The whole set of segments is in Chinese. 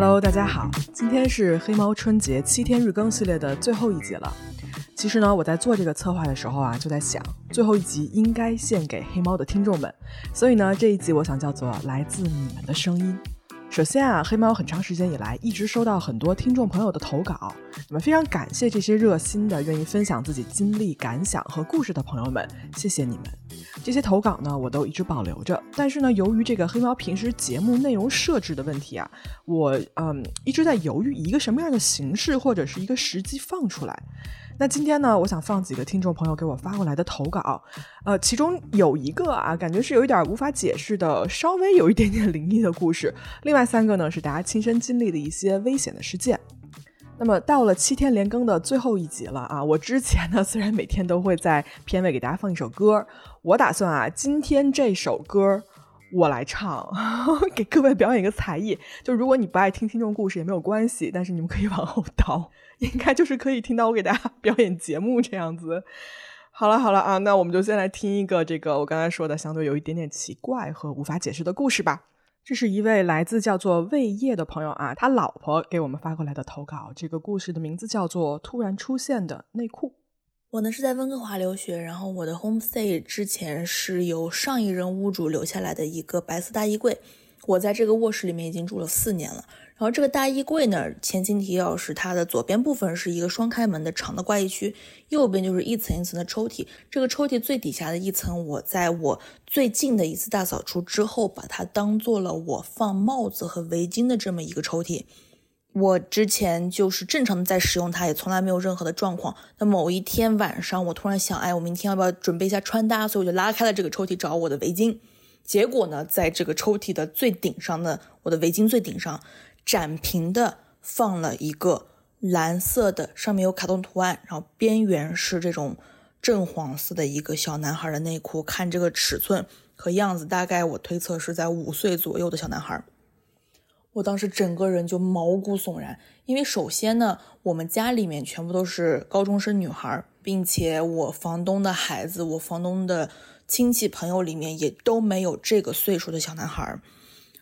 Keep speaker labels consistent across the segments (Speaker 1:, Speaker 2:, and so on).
Speaker 1: Hello，大家好，今天是黑猫春节七天日更系列的最后一集了。其实呢，我在做这个策划的时候啊，就在想，最后一集应该献给黑猫的听众们，所以呢，这一集我想叫做“来自你们的声音”。首先啊，黑猫很长时间以来一直收到很多听众朋友的投稿，我们非常感谢这些热心的、愿意分享自己经历、感想和故事的朋友们，谢谢你们。这些投稿呢，我都一直保留着。但是呢，由于这个黑猫平时节目内容设置的问题啊，我嗯一直在犹豫一个什么样的形式或者是一个时机放出来。那今天呢，我想放几个听众朋友给我发过来的投稿，呃，其中有一个啊，感觉是有一点无法解释的，稍微有一点点灵异的故事；另外三个呢，是大家亲身经历的一些危险的事件。那么到了七天连更的最后一集了啊，我之前呢虽然每天都会在片尾给大家放一首歌，我打算啊，今天这首歌。我来唱，给各位表演一个才艺。就如果你不爱听听众故事也没有关系，但是你们可以往后倒，应该就是可以听到我给大家 表演节目这样子。好了好了啊，那我们就先来听一个这个我刚才说的相对有一点点奇怪和无法解释的故事吧。这是一位来自叫做魏烨的朋友啊，他老婆给我们发过来的投稿。这个故事的名字叫做《突然出现的内裤》。
Speaker 2: 我呢是在温哥华留学，然后我的 homestay 之前是由上一任屋主留下来的一个白色大衣柜，我在这个卧室里面已经住了四年了。然后这个大衣柜呢，前情提要是它的左边部分是一个双开门的长的挂衣区，右边就是一层一层的抽屉。这个抽屉最底下的一层，我在我最近的一次大扫除之后，把它当做了我放帽子和围巾的这么一个抽屉。我之前就是正常的在使用它，也从来没有任何的状况。那某一天晚上，我突然想，哎，我明天要不要准备一下穿搭？所以我就拉开了这个抽屉找我的围巾。结果呢，在这个抽屉的最顶上的我的围巾最顶上，展平的放了一个蓝色的，上面有卡通图案，然后边缘是这种正黄色的一个小男孩的内裤。看这个尺寸和样子，大概我推测是在五岁左右的小男孩。我当时整个人就毛骨悚然，因为首先呢，我们家里面全部都是高中生女孩，并且我房东的孩子，我房东的亲戚朋友里面也都没有这个岁数的小男孩，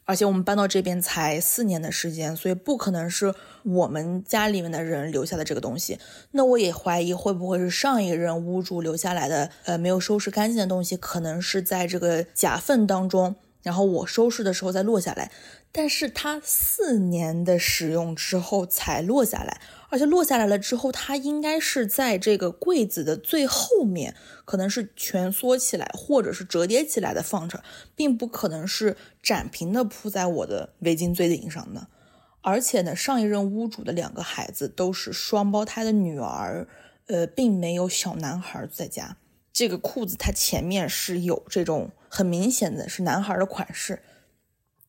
Speaker 2: 而且我们搬到这边才四年的时间，所以不可能是我们家里面的人留下的这个东西。那我也怀疑会不会是上一任屋主留下来的，呃，没有收拾干净的东西，可能是在这个夹缝当中。然后我收拾的时候再落下来，但是它四年的使用之后才落下来，而且落下来了之后，它应该是在这个柜子的最后面，可能是蜷缩起来或者是折叠起来的放着，并不可能是展平的铺在我的围巾最顶上的。而且呢，上一任屋主的两个孩子都是双胞胎的女儿，呃，并没有小男孩在家。这个裤子它前面是有这种很明显的是男孩的款式，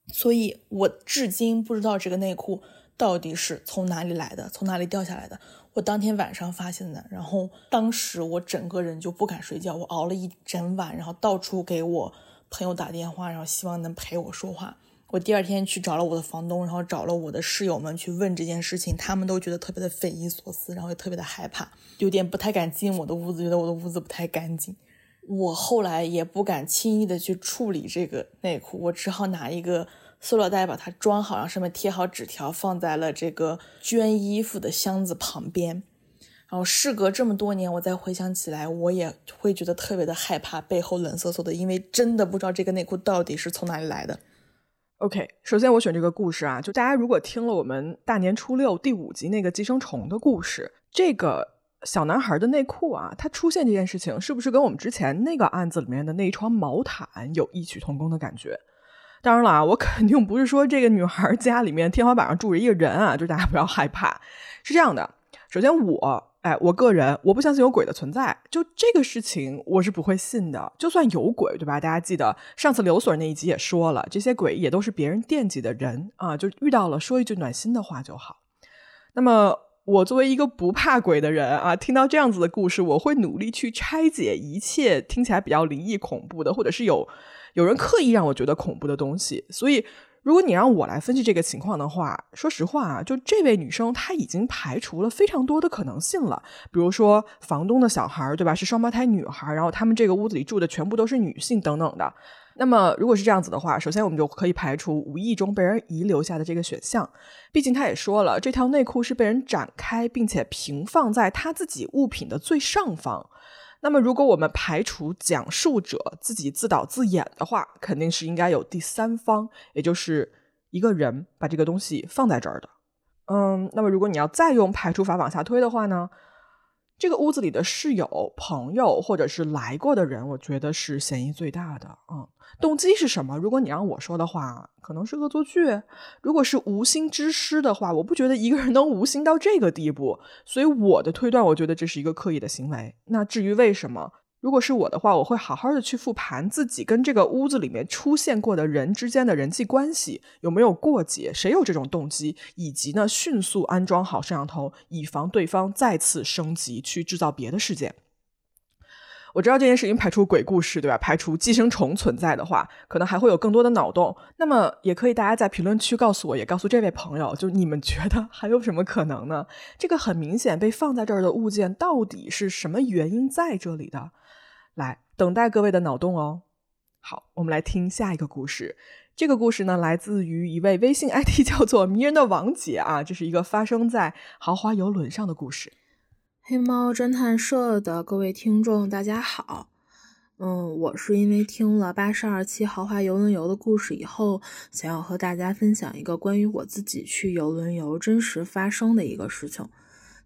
Speaker 2: 所以我至今不知道这个内裤到底是从哪里来的，从哪里掉下来的。我当天晚上发现的，然后当时我整个人就不敢睡觉，我熬了一整晚，然后到处给我朋友打电话，然后希望能陪我说话。我第二天去找了我的房东，然后找了我的室友们去问这件事情，他们都觉得特别的匪夷所思，然后也特别的害怕，有点不太敢进我的屋子，觉得我的屋子不太干净。我后来也不敢轻易的去处理这个内裤，我只好拿一个塑料袋把它装好，然后上面贴好纸条，放在了这个捐衣服的箱子旁边。然后事隔这么多年，我再回想起来，我也会觉得特别的害怕，背后冷飕飕的，因为真的不知道这个内裤到底是从哪里来的。
Speaker 1: OK，首先我选这个故事啊，就大家如果听了我们大年初六第五集那个寄生虫的故事，这个小男孩的内裤啊，他出现这件事情，是不是跟我们之前那个案子里面的那一床毛毯有异曲同工的感觉？当然了啊，我 肯定不是说这个女孩家里面天花板上住着一个人啊，就大家不要害怕。是这样的，首先我。哎，我个人我不相信有鬼的存在，就这个事情我是不会信的。就算有鬼，对吧？大家记得上次刘所那一集也说了，这些鬼也都是别人惦记的人啊，就遇到了说一句暖心的话就好。那么我作为一个不怕鬼的人啊，听到这样子的故事，我会努力去拆解一切听起来比较灵异恐怖的，或者是有有人刻意让我觉得恐怖的东西，所以。如果你让我来分析这个情况的话，说实话啊，就这位女生她已经排除了非常多的可能性了。比如说房东的小孩，对吧？是双胞胎女孩，然后他们这个屋子里住的全部都是女性等等的。那么如果是这样子的话，首先我们就可以排除无意中被人遗留下的这个选项。毕竟他也说了，这条内裤是被人展开并且平放在他自己物品的最上方。那么如果我们排除讲述者自己自导自演的话，肯定是应该有第三方，也就是一个人把这个东西放在这儿的。嗯，那么如果你要再用排除法往下推的话呢？这个屋子里的室友、朋友，或者是来过的人，我觉得是嫌疑最大的。嗯，动机是什么？如果你让我说的话，可能是恶作剧。如果是无心之失的话，我不觉得一个人能无心到这个地步。所以我的推断，我觉得这是一个刻意的行为。那至于为什么？如果是我的话，我会好好的去复盘自己跟这个屋子里面出现过的人之间的人际关系有没有过节，谁有这种动机，以及呢迅速安装好摄像头，以防对方再次升级去制造别的事件。我知道这件事情排除鬼故事，对吧？排除寄生虫存在的话，可能还会有更多的脑洞。那么也可以大家在评论区告诉我，也告诉这位朋友，就你们觉得还有什么可能呢？这个很明显被放在这儿的物件，到底是什么原因在这里的？来等待各位的脑洞哦。好，我们来听下一个故事。这个故事呢，来自于一位微信 ID 叫做“迷人的王姐”啊，这是一个发生在豪华游轮上的故事。
Speaker 3: 黑猫侦探社的各位听众，大家好。嗯，我是因为听了八十二期豪华游轮游的故事以后，想要和大家分享一个关于我自己去游轮游真实发生的一个事情。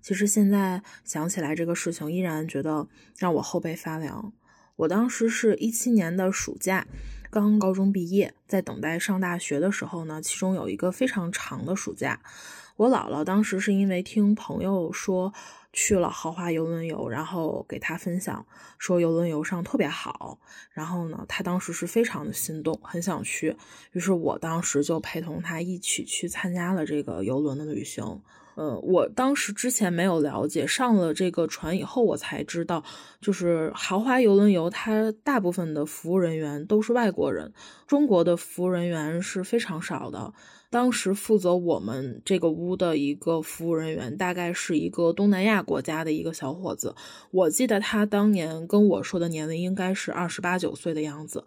Speaker 3: 其实现在想起来这个事情，依然觉得让我后背发凉。我当时是一七年的暑假，刚高中毕业，在等待上大学的时候呢，其中有一个非常长的暑假。我姥姥当时是因为听朋友说去了豪华游轮游，然后给他分享说游轮游上特别好，然后呢，他当时是非常的心动，很想去。于是我当时就陪同他一起去参加了这个游轮的旅行。呃，我当时之前没有了解，上了这个船以后，我才知道，就是豪华游轮游，它大部分的服务人员都是外国人，中国的服务人员是非常少的。当时负责我们这个屋的一个服务人员，大概是一个东南亚国家的一个小伙子，我记得他当年跟我说的年龄应该是二十八九岁的样子。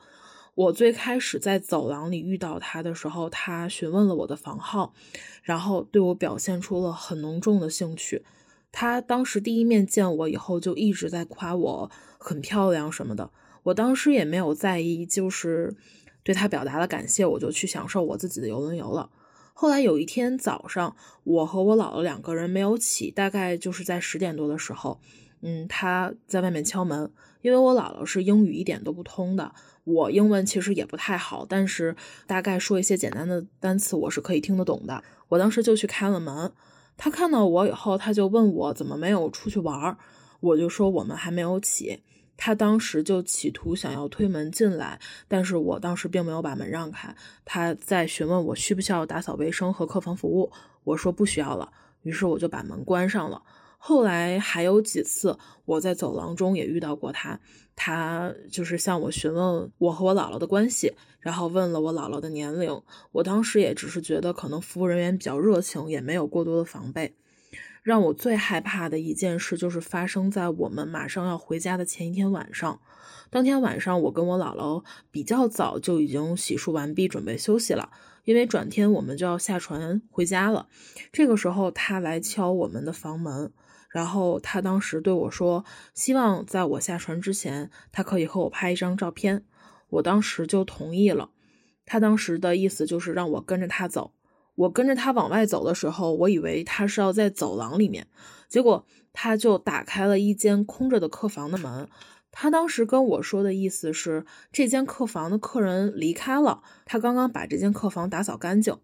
Speaker 3: 我最开始在走廊里遇到他的时候，他询问了我的房号，然后对我表现出了很浓重的兴趣。他当时第一面见我以后，就一直在夸我很漂亮什么的。我当时也没有在意，就是对他表达了感谢，我就去享受我自己的游轮游了。后来有一天早上，我和我姥姥两个人没有起，大概就是在十点多的时候，嗯，他在外面敲门，因为我姥姥是英语一点都不通的。我英文其实也不太好，但是大概说一些简单的单词，我是可以听得懂的。我当时就去开了门，他看到我以后，他就问我怎么没有出去玩儿，我就说我们还没有起。他当时就企图想要推门进来，但是我当时并没有把门让开。他在询问我需不需要打扫卫生和客房服务，我说不需要了，于是我就把门关上了。后来还有几次，我在走廊中也遇到过他。他就是向我询问我和我姥姥的关系，然后问了我姥姥的年龄。我当时也只是觉得可能服务人员比较热情，也没有过多的防备。让我最害怕的一件事就是发生在我们马上要回家的前一天晚上。当天晚上，我跟我姥姥比较早就已经洗漱完毕，准备休息了，因为转天我们就要下船回家了。这个时候，他来敲我们的房门。然后他当时对我说：“希望在我下船之前，他可以和我拍一张照片。”我当时就同意了。他当时的意思就是让我跟着他走。我跟着他往外走的时候，我以为他是要在走廊里面，结果他就打开了一间空着的客房的门。他当时跟我说的意思是，这间客房的客人离开了，他刚刚把这间客房打扫干净。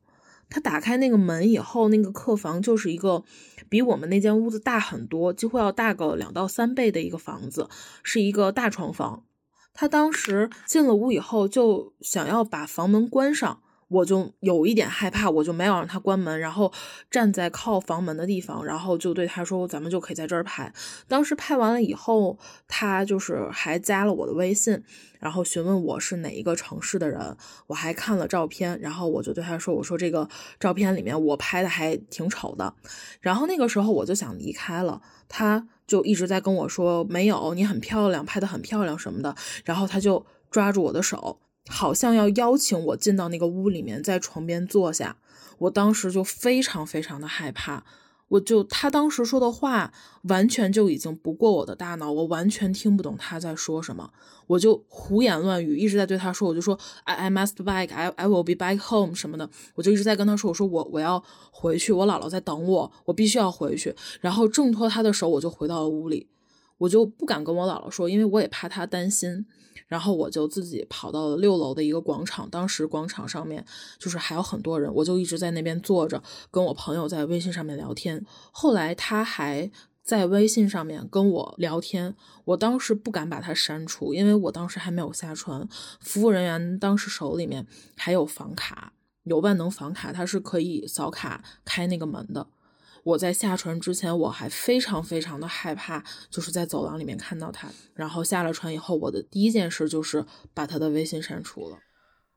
Speaker 3: 他打开那个门以后，那个客房就是一个比我们那间屋子大很多，几乎要大个两到三倍的一个房子，是一个大床房。他当时进了屋以后，就想要把房门关上。我就有一点害怕，我就没有让他关门，然后站在靠房门的地方，然后就对他说：“咱们就可以在这儿拍。”当时拍完了以后，他就是还加了我的微信，然后询问我是哪一个城市的人。我还看了照片，然后我就对他说：“我说这个照片里面我拍的还挺丑的。”然后那个时候我就想离开了，他就一直在跟我说：“没有，你很漂亮，拍的很漂亮什么的。”然后他就抓住我的手。好像要邀请我进到那个屋里面，在床边坐下。我当时就非常非常的害怕。我就他当时说的话，完全就已经不过我的大脑，我完全听不懂他在说什么，我就胡言乱语，一直在对他说，我就说 I I must back，I I will be back home 什么的，我就一直在跟他说，我说我我要回去，我姥姥在等我，我必须要回去。然后挣脱他的手，我就回到了屋里，我就不敢跟我姥姥说，因为我也怕他担心。然后我就自己跑到了六楼的一个广场，当时广场上面就是还有很多人，我就一直在那边坐着，跟我朋友在微信上面聊天。后来他还在微信上面跟我聊天，我当时不敢把他删除，因为我当时还没有下船，服务人员当时手里面还有房卡，有万能房卡，他是可以扫卡开那个门的。我在下船之前，我还非常非常的害怕，就是在走廊里面看到他。然后下了船以后，我的第一件事就是把他的微信删除了。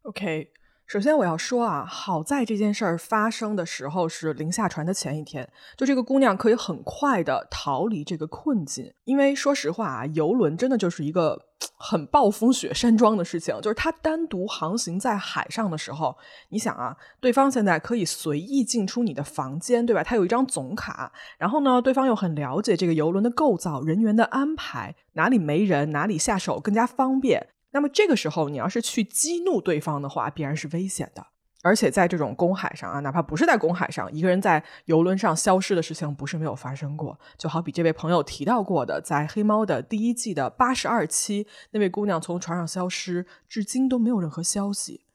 Speaker 1: OK。首先我要说啊，好在这件事儿发生的时候是临下船的前一天，就这个姑娘可以很快的逃离这个困境。因为说实话啊，游轮真的就是一个很暴风雪山庄的事情，就是他单独航行在海上的时候，你想啊，对方现在可以随意进出你的房间，对吧？他有一张总卡，然后呢，对方又很了解这个游轮的构造、人员的安排，哪里没人，哪里下手更加方便。那么这个时候，你要是去激怒对方的话，必然是危险的。而且在这种公海上啊，哪怕不是在公海上，一个人在游轮上消失的事情不是没有发生过。就好比这位朋友提到过的，在黑猫的第一季的八十二期，那位姑娘从船上消失，至今都没有任何消息。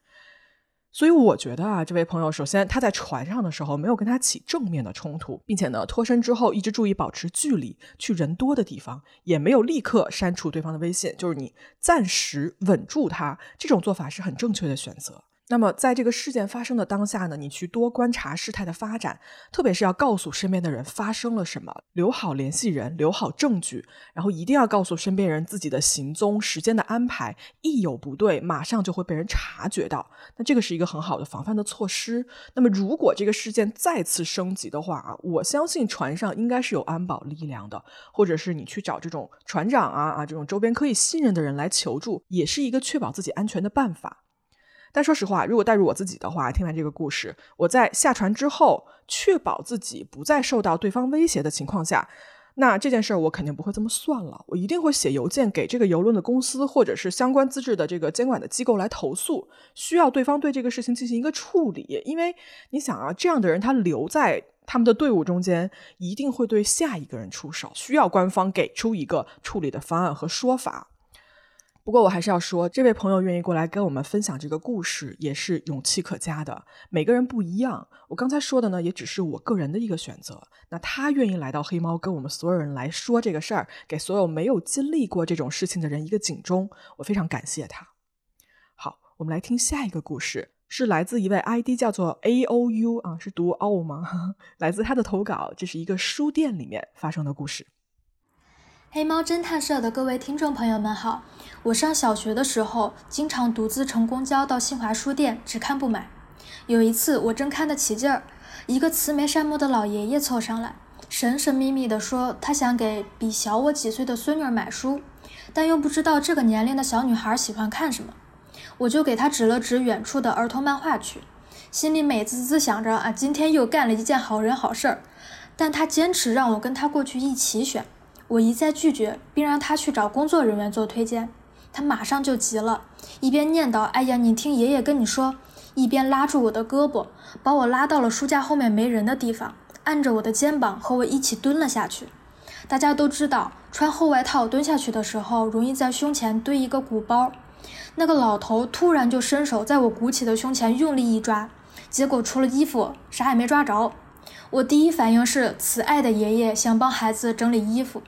Speaker 1: 所以我觉得啊，这位朋友首先他在船上的时候没有跟他起正面的冲突，并且呢脱身之后一直注意保持距离，去人多的地方，也没有立刻删除对方的微信，就是你暂时稳住他，这种做法是很正确的选择。那么，在这个事件发生的当下呢，你去多观察事态的发展，特别是要告诉身边的人发生了什么，留好联系人，留好证据，然后一定要告诉身边人自己的行踪、时间的安排，一有不对，马上就会被人察觉到。那这个是一个很好的防范的措施。那么，如果这个事件再次升级的话啊，我相信船上应该是有安保力量的，或者是你去找这种船长啊啊这种周边可以信任的人来求助，也是一个确保自己安全的办法。但说实话，如果带入我自己的话，听完这个故事，我在下船之后，确保自己不再受到对方威胁的情况下，那这件事儿我肯定不会这么算了，我一定会写邮件给这个邮轮的公司或者是相关资质的这个监管的机构来投诉，需要对方对这个事情进行一个处理。因为你想啊，这样的人他留在他们的队伍中间，一定会对下一个人出手，需要官方给出一个处理的方案和说法。不过我还是要说，这位朋友愿意过来跟我们分享这个故事，也是勇气可嘉的。每个人不一样，我刚才说的呢，也只是我个人的一个选择。那他愿意来到黑猫，跟我们所有人来说这个事儿，给所有没有经历过这种事情的人一个警钟，我非常感谢他。好，我们来听下一个故事，是来自一位 ID 叫做 A O U 啊，是读 O 吗？来自他的投稿，这是一个书店里面发生的故事。
Speaker 4: 黑猫侦探社的各位听众朋友们好，我上小学的时候，经常独自乘公交到新华书店，只看不买。有一次，我正看得起劲儿，一个慈眉善目的老爷爷凑上来，神神秘秘地说，他想给比小我几岁的孙女买书，但又不知道这个年龄的小女孩喜欢看什么。我就给他指了指远处的儿童漫画区，心里美滋滋想着啊，今天又干了一件好人好事儿。但他坚持让我跟他过去一起选。我一再拒绝，并让他去找工作人员做推荐，他马上就急了，一边念叨：“哎呀，你听爷爷跟你说。”一边拉住我的胳膊，把我拉到了书架后面没人的地方，按着我的肩膀和我一起蹲了下去。大家都知道，穿厚外套蹲下去的时候，容易在胸前堆一个鼓包。那个老头突然就伸手在我鼓起的胸前用力一抓，结果除了衣服啥也没抓着。我第一反应是，慈爱的爷爷想帮孩子整理衣服。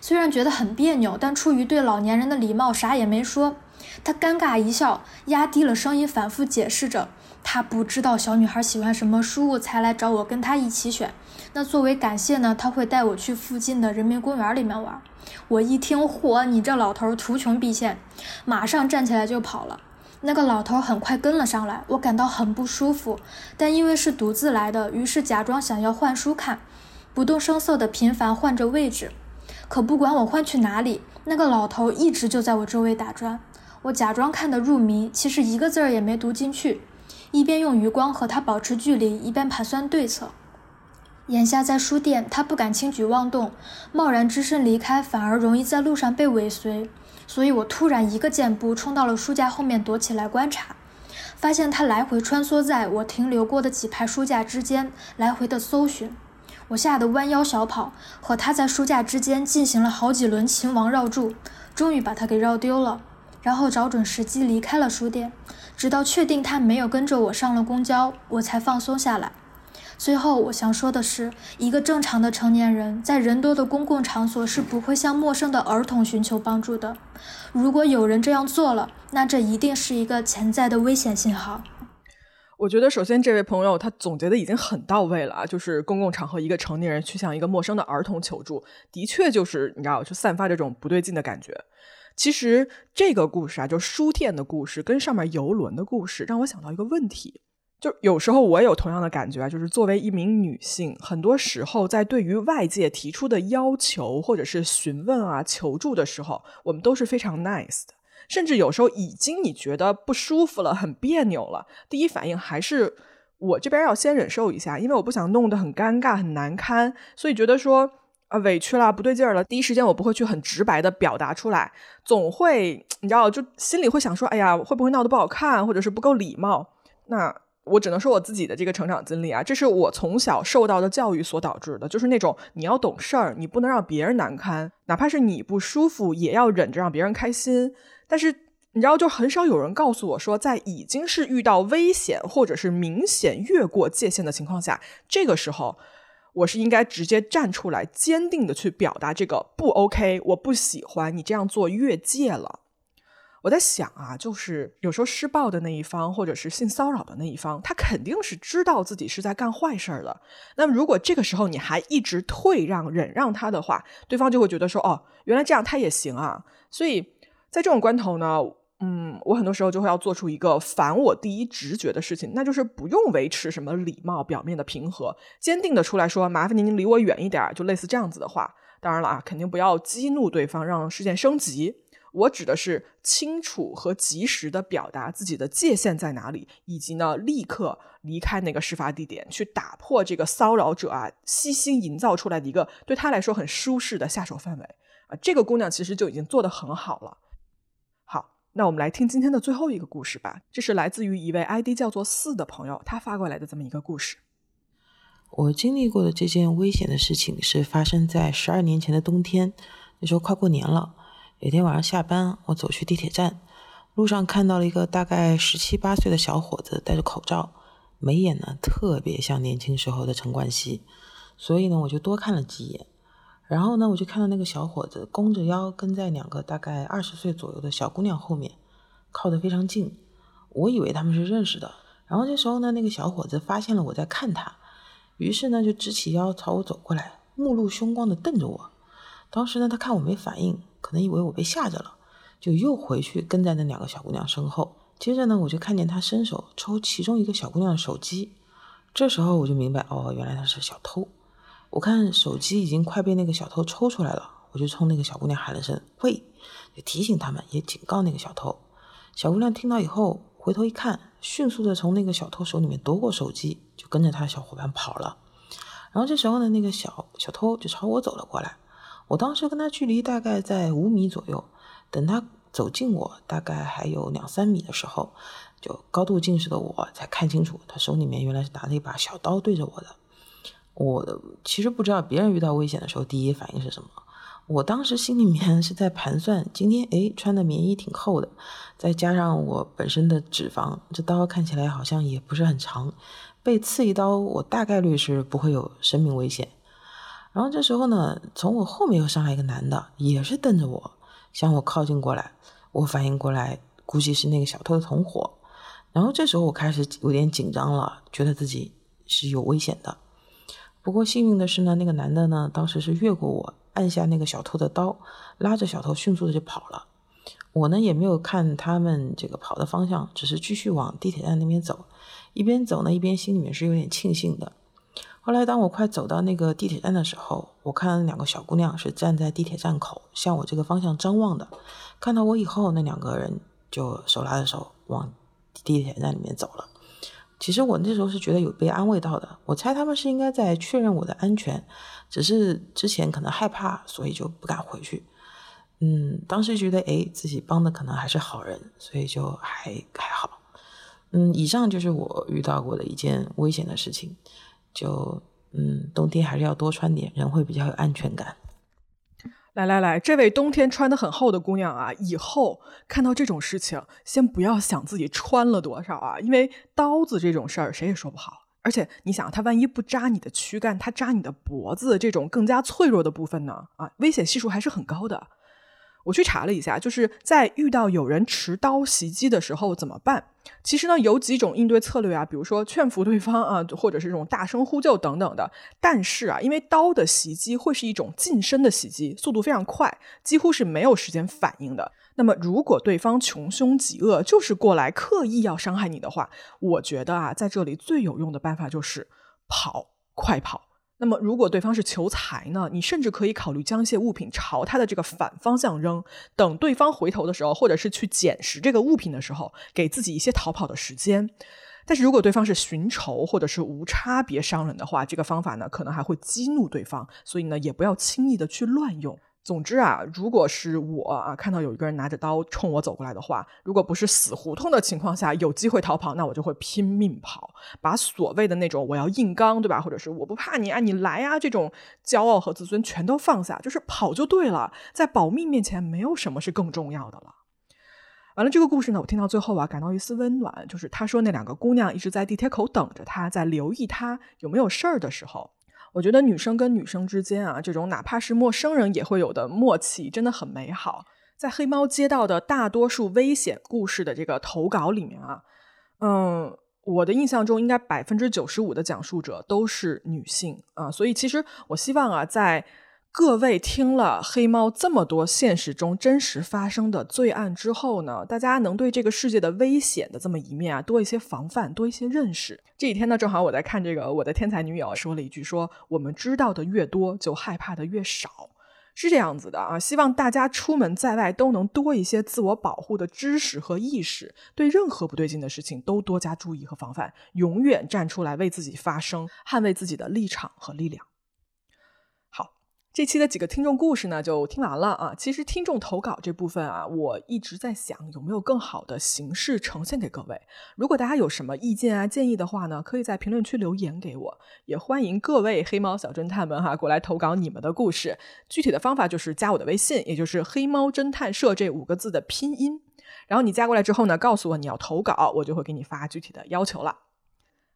Speaker 4: 虽然觉得很别扭，但出于对老年人的礼貌，啥也没说。他尴尬一笑，压低了声音，反复解释着：他不知道小女孩喜欢什么书，才来找我跟他一起选。那作为感谢呢，他会带我去附近的人民公园里面玩。我一听，嚯，你这老头图穷匕见，马上站起来就跑了。那个老头很快跟了上来，我感到很不舒服，但因为是独自来的，于是假装想要换书看，不动声色地频繁换着位置。可不管我换去哪里，那个老头一直就在我周围打转。我假装看得入迷，其实一个字儿也没读进去，一边用余光和他保持距离，一边盘算对策。眼下在书店，他不敢轻举妄动，贸然只身离开，反而容易在路上被尾随。所以我突然一个箭步冲到了书架后面躲起来观察，发现他来回穿梭在我停留过的几排书架之间，来回的搜寻。我吓得弯腰小跑，和他在书架之间进行了好几轮秦王绕柱，终于把他给绕丢了。然后找准时机离开了书店，直到确定他没有跟着我上了公交，我才放松下来。最后，我想说的是，一个正常的成年人在人多的公共场所是不会向陌生的儿童寻求帮助的。如果有人这样做了，那这一定是一个潜在的危险信号。
Speaker 1: 我觉得，首先这位朋友他总结的已经很到位了啊，就是公共场合一个成年人去向一个陌生的儿童求助，的确就是你知道，就散发这种不对劲的感觉。其实这个故事啊，就书店的故事跟上面游轮的故事，让我想到一个问题。就有时候我也有同样的感觉啊，就是作为一名女性，很多时候在对于外界提出的要求或者是询问啊、求助的时候，我们都是非常 nice 的，甚至有时候已经你觉得不舒服了、很别扭了，第一反应还是我这边要先忍受一下，因为我不想弄得很尴尬、很难堪，所以觉得说啊委屈了、不对劲了，第一时间我不会去很直白的表达出来，总会你知道，就心里会想说，哎呀，会不会闹得不好看，或者是不够礼貌？那。我只能说我自己的这个成长经历啊，这是我从小受到的教育所导致的，就是那种你要懂事儿，你不能让别人难堪，哪怕是你不舒服，也要忍着让别人开心。但是你知道，就很少有人告诉我说，在已经是遇到危险或者是明显越过界限的情况下，这个时候我是应该直接站出来，坚定的去表达这个不 OK，我不喜欢你这样做越界了。我在想啊，就是有时候施暴的那一方，或者是性骚扰的那一方，他肯定是知道自己是在干坏事儿的。那么，如果这个时候你还一直退让、忍让他的话，对方就会觉得说：“哦，原来这样他也行啊。”所以在这种关头呢，嗯，我很多时候就会要做出一个反我第一直觉的事情，那就是不用维持什么礼貌、表面的平和，坚定的出来说：“麻烦您，您离我远一点。”就类似这样子的话。当然了啊，肯定不要激怒对方，让事件升级。我指的是清楚和及时的表达自己的界限在哪里，以及呢，立刻离开那个事发地点，去打破这个骚扰者啊悉心营造出来的一个对他来说很舒适的下手范围啊。这个姑娘其实就已经做得很好了。好，那我们来听今天的最后一个故事吧。这是来自于一位 ID 叫做四的朋友他发过来的这么一个故事。
Speaker 5: 我经历过的这件危险的事情是发生在十二年前的冬天，那时候快过年了。有天晚上下班，我走去地铁站，路上看到了一个大概十七八岁的小伙子，戴着口罩，眉眼呢特别像年轻时候的陈冠希，所以呢我就多看了几眼。然后呢我就看到那个小伙子弓着腰跟在两个大概二十岁左右的小姑娘后面，靠得非常近。我以为他们是认识的。然后这时候呢那个小伙子发现了我在看他，于是呢就直起腰朝我走过来，目露凶光的瞪着我。当时呢他看我没反应。可能以为我被吓着了，就又回去跟在那两个小姑娘身后。接着呢，我就看见他伸手抽其中一个小姑娘的手机。这时候我就明白，哦，原来他是小偷。我看手机已经快被那个小偷抽出来了，我就冲那个小姑娘喊了声“喂”，就提醒他们，也警告那个小偷。小姑娘听到以后，回头一看，迅速的从那个小偷手里面夺过手机，就跟着他的小伙伴跑了。然后这时候呢，那个小小偷就朝我走了过来。我当时跟他距离大概在五米左右，等他走近我大概还有两三米的时候，就高度近视的我才看清楚，他手里面原来是拿着一把小刀对着我的。我其实不知道别人遇到危险的时候第一反应是什么，我当时心里面是在盘算，今天诶穿的棉衣挺厚的，再加上我本身的脂肪，这刀看起来好像也不是很长，被刺一刀我大概率是不会有生命危险。然后这时候呢，从我后面又上来一个男的，也是瞪着我，向我靠近过来。我反应过来，估计是那个小偷的同伙。然后这时候我开始有点紧张了，觉得自己是有危险的。不过幸运的是呢，那个男的呢，当时是越过我，按下那个小偷的刀，拉着小偷迅速的就跑了。我呢也没有看他们这个跑的方向，只是继续往地铁站那边走。一边走呢，一边心里面是有点庆幸的。后来，当我快走到那个地铁站的时候，我看到两个小姑娘是站在地铁站口，向我这个方向张望的。看到我以后，那两个人就手拉着手往地铁站里面走了。其实我那时候是觉得有被安慰到的，我猜他们是应该在确认我的安全，只是之前可能害怕，所以就不敢回去。嗯，当时觉得哎，自己帮的可能还是好人，所以就还还好。嗯，以上就是我遇到过的一件危险的事情。就嗯，冬天还是要多穿点，人会比较有安全感。
Speaker 1: 来来来，这位冬天穿的很厚的姑娘啊，以后看到这种事情，先不要想自己穿了多少啊，因为刀子这种事儿谁也说不好。而且你想，它万一不扎你的躯干，它扎你的脖子这种更加脆弱的部分呢？啊，危险系数还是很高的。我去查了一下，就是在遇到有人持刀袭击的时候怎么办？其实呢，有几种应对策略啊，比如说劝服对方啊，或者是这种大声呼救等等的。但是啊，因为刀的袭击会是一种近身的袭击，速度非常快，几乎是没有时间反应的。那么，如果对方穷凶极恶，就是过来刻意要伤害你的话，我觉得啊，在这里最有用的办法就是跑，快跑。那么，如果对方是求财呢？你甚至可以考虑将一些物品朝他的这个反方向扔，等对方回头的时候，或者是去捡拾这个物品的时候，给自己一些逃跑的时间。但是如果对方是寻仇或者是无差别伤人的话，这个方法呢，可能还会激怒对方，所以呢，也不要轻易的去乱用。总之啊，如果是我啊，看到有一个人拿着刀冲我走过来的话，如果不是死胡同的情况下有机会逃跑，那我就会拼命跑，把所谓的那种我要硬刚，对吧？或者是我不怕你啊，你来啊这种骄傲和自尊全都放下，就是跑就对了。在保命面前，没有什么是更重要的了。完了，这个故事呢，我听到最后啊，感到一丝温暖，就是他说那两个姑娘一直在地铁口等着他，在留意他有没有事儿的时候。我觉得女生跟女生之间啊，这种哪怕是陌生人也会有的默契，真的很美好。在黑猫接到的大多数危险故事的这个投稿里面啊，嗯，我的印象中应该百分之九十五的讲述者都是女性啊，所以其实我希望啊，在。各位听了黑猫这么多现实中真实发生的罪案之后呢，大家能对这个世界的危险的这么一面啊多一些防范，多一些认识。这几天呢，正好我在看这个《我的天才女友》，说了一句说：“我们知道的越多，就害怕的越少。”是这样子的啊。希望大家出门在外都能多一些自我保护的知识和意识，对任何不对劲的事情都多加注意和防范，永远站出来为自己发声，捍卫自己的立场和力量。这期的几个听众故事呢，就听完了啊。其实听众投稿这部分啊，我一直在想有没有更好的形式呈现给各位。如果大家有什么意见啊、建议的话呢，可以在评论区留言给我。也欢迎各位黑猫小侦探们哈过来投稿你们的故事。具体的方法就是加我的微信，也就是“黑猫侦探社”这五个字的拼音。然后你加过来之后呢，告诉我你要投稿，我就会给你发具体的要求了。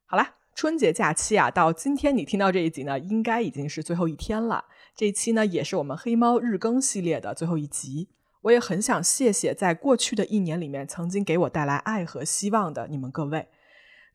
Speaker 1: 好了，春节假期啊，到今天你听到这一集呢，应该已经是最后一天了。这一期呢，也是我们黑猫日更系列的最后一集。我也很想谢谢在过去的一年里面曾经给我带来爱和希望的你们各位。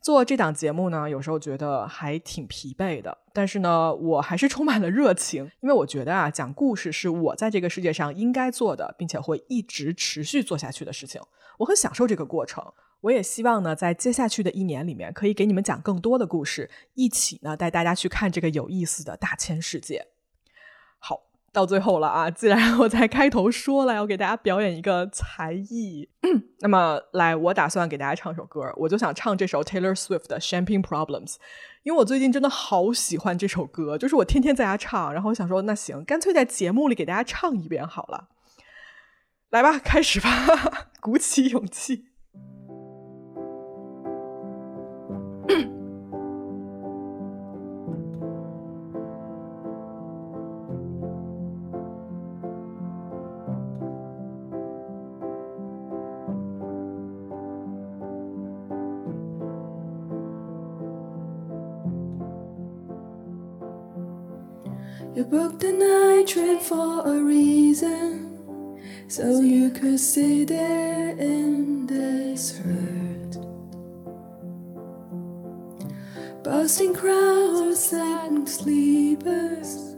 Speaker 1: 做这档节目呢，有时候觉得还挺疲惫的，但是呢，我还是充满了热情，因为我觉得啊，讲故事是我在这个世界上应该做的，并且会一直持续做下去的事情。我很享受这个过程。我也希望呢，在接下去的一年里面，可以给你们讲更多的故事，一起呢带大家去看这个有意思的大千世界。到最后了啊！既然我在开头说了要给大家表演一个才艺，那么来，我打算给大家唱首歌，我就想唱这首 Taylor Swift 的《Champagne Problems》，因为我最近真的好喜欢这首歌，就是我天天在家唱，然后我想说，那行，干脆在节目里给大家唱一遍好了。来吧，开始吧，鼓起勇气。
Speaker 6: Trip for a reason, so you could sit there in this hurt. Busting crowds and sleepers,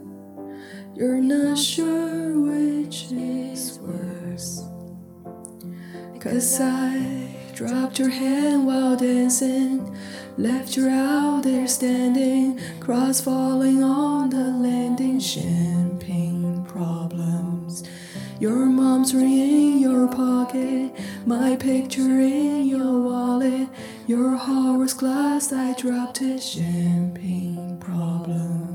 Speaker 6: you're not sure which is worse. Cause I dropped your hand while dancing Left her out there standing, cross falling on the landing. Champagne problems. Your mom's ring in your pocket, my picture in your wallet. Your horse glass I dropped it, champagne problems.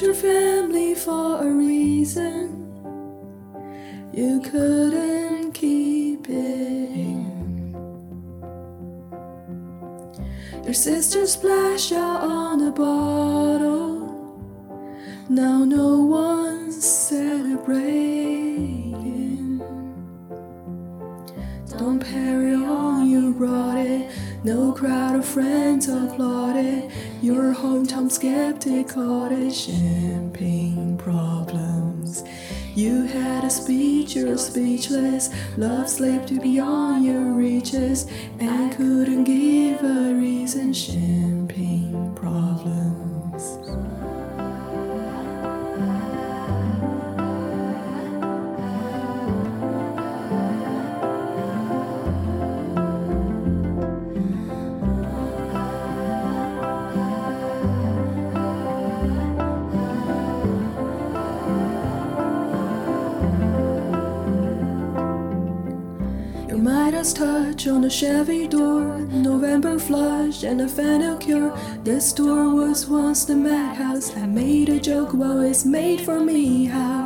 Speaker 6: You your family for a reason. You couldn't keep it in. Your sister splashed out on a bottle. Now no one's No crowd of friends applauded. Your hometown skeptic called it champagne problems. You had a speech, you're speechless. Love slipped beyond your reaches and couldn't give a reason. Champagne Your touch on a Chevy door, November flush and a final cure. The store was once the madhouse. I made a joke, well, it's made for me. How?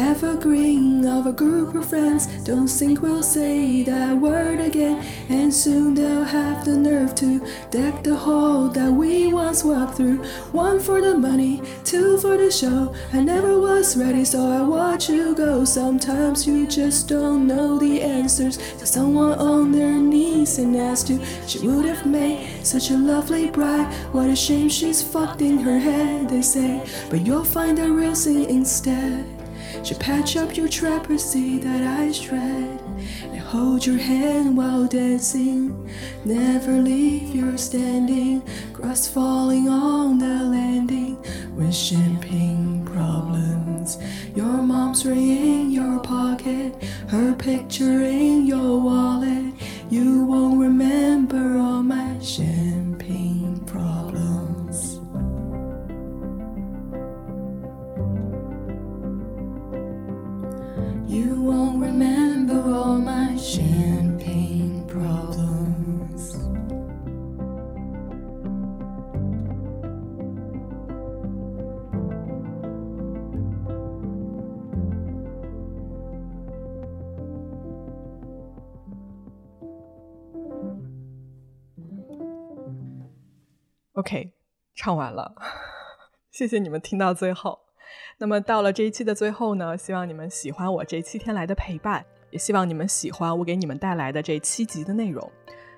Speaker 6: Evergreen of a group of friends, don't think we'll say that word again. And soon they'll have the nerve to deck the hall that we once walked through. One for the money, two for the show. I never was ready, so I watch you go. Sometimes you just don't know the answers to someone on their knees and asked you. She would have made such a lovely bride. What a shame she's fucked in her head, they say. But you'll find the real thing instead. She patch up your trapper, that I shred and hold your hand while dancing. Never leave your standing, grass falling on the landing with champagne problems. Your mom's ring in your pocket, her picture in your wallet. You won't remember all my champagne won't remember all my champagne problems.
Speaker 1: OK，唱完了，谢谢你们听到最后。那么到了这一期的最后呢，希望你们喜欢我这七天来的陪伴，也希望你们喜欢我给你们带来的这七集的内容。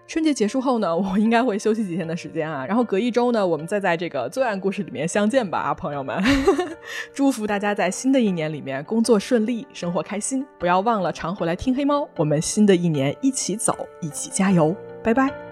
Speaker 1: 春节结束后呢，我应该会休息几天的时间啊，然后隔一周呢，我们再在这个罪案故事里面相见吧，朋友们。祝福大家在新的一年里面工作顺利，生活开心，不要忘了常回来听黑猫，我们新的一年一起走，一起加油，拜拜。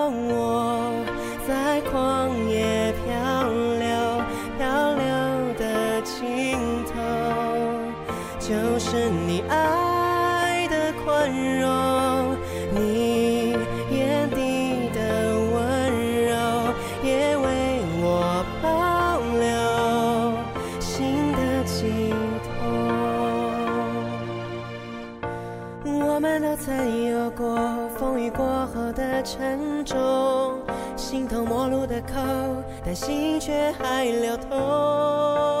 Speaker 7: 沉重，心头陌路的口，但心却还流通。